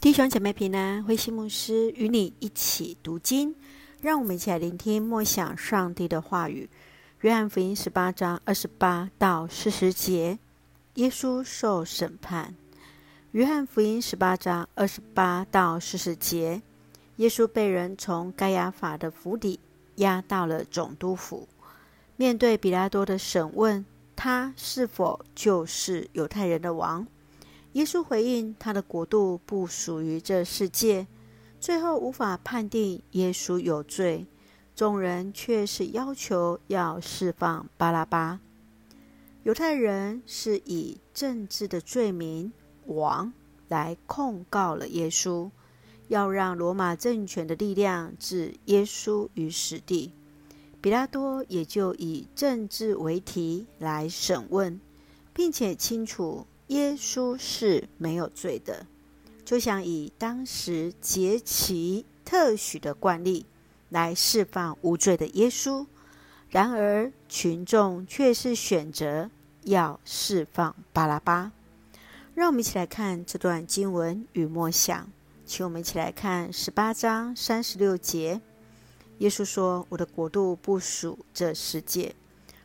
弟兄姐妹平安，慧馨牧师与你一起读经，让我们一起来聆听默想上帝的话语。约翰福音十八章二十八到四十节，耶稣受审判。约翰福音十八章二十八到四十节，耶稣被人从盖亚法的府邸押到了总督府，面对彼拉多的审问，他是否就是犹太人的王？耶稣回应：“他的国度不属于这世界。”最后无法判定耶稣有罪，众人却是要求要释放巴拉巴。犹太人是以政治的罪名王来控告了耶稣，要让罗马政权的力量置耶稣于死地。彼拉多也就以政治为题来审问，并且清楚。耶稣是没有罪的，就想以当时节期特许的惯例来释放无罪的耶稣。然而，群众却是选择要释放巴拉巴。让我们一起来看这段经文与默想，请我们一起来看十八章三十六节。耶稣说：“我的国度不属这世界。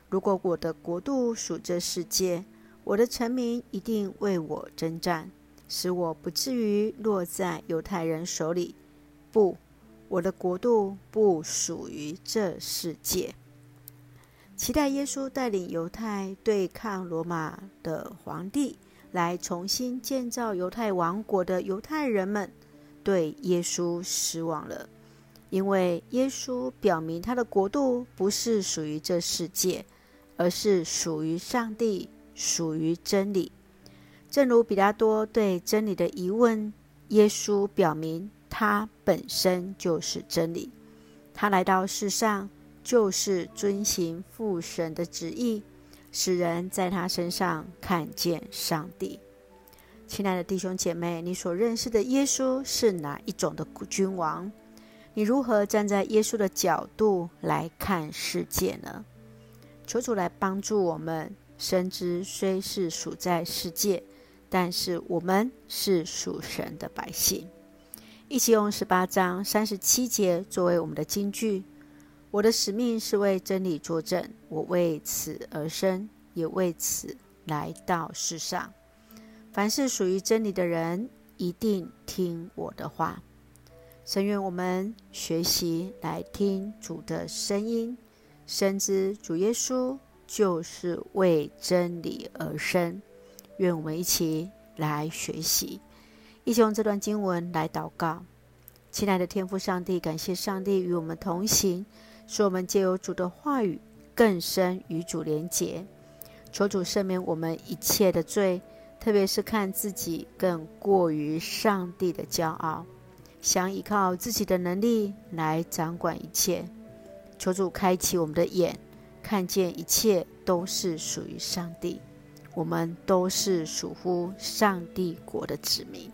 如果我的国度属这世界，”我的臣民一定为我征战，使我不至于落在犹太人手里。不，我的国度不属于这世界。期待耶稣带领犹太对抗罗马的皇帝，来重新建造犹太王国的犹太人们，对耶稣失望了，因为耶稣表明他的国度不是属于这世界，而是属于上帝。属于真理，正如彼拉多对真理的疑问，耶稣表明他本身就是真理。他来到世上，就是遵行父神的旨意，使人在他身上看见上帝。亲爱的弟兄姐妹，你所认识的耶稣是哪一种的君王？你如何站在耶稣的角度来看世界呢？求主来帮助我们。深知虽是属在世界，但是我们是属神的百姓。一起用十八章三十七节作为我们的金句：我的使命是为真理作证，我为此而生，也为此来到世上。凡是属于真理的人，一定听我的话。神愿我们学习来听主的声音，深知主耶稣。就是为真理而生，愿我们一起来学习，一起用这段经文来祷告。亲爱的天父上帝，感谢上帝与我们同行，使我们借由主的话语更深与主连结。求主赦免我们一切的罪，特别是看自己更过于上帝的骄傲，想依靠自己的能力来掌管一切。求主开启我们的眼。看见一切都是属于上帝，我们都是属乎上帝国的子民。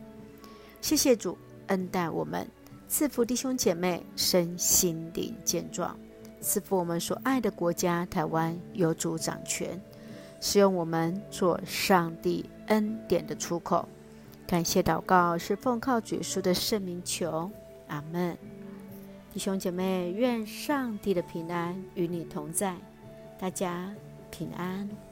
谢谢主恩待我们，赐福弟兄姐妹身心灵健壮，赐福我们所爱的国家台湾有主掌权，使用我们做上帝恩典的出口。感谢祷告是奉靠主耶稣的圣名求，阿门。弟兄姐妹，愿上帝的平安与你同在。大家平安。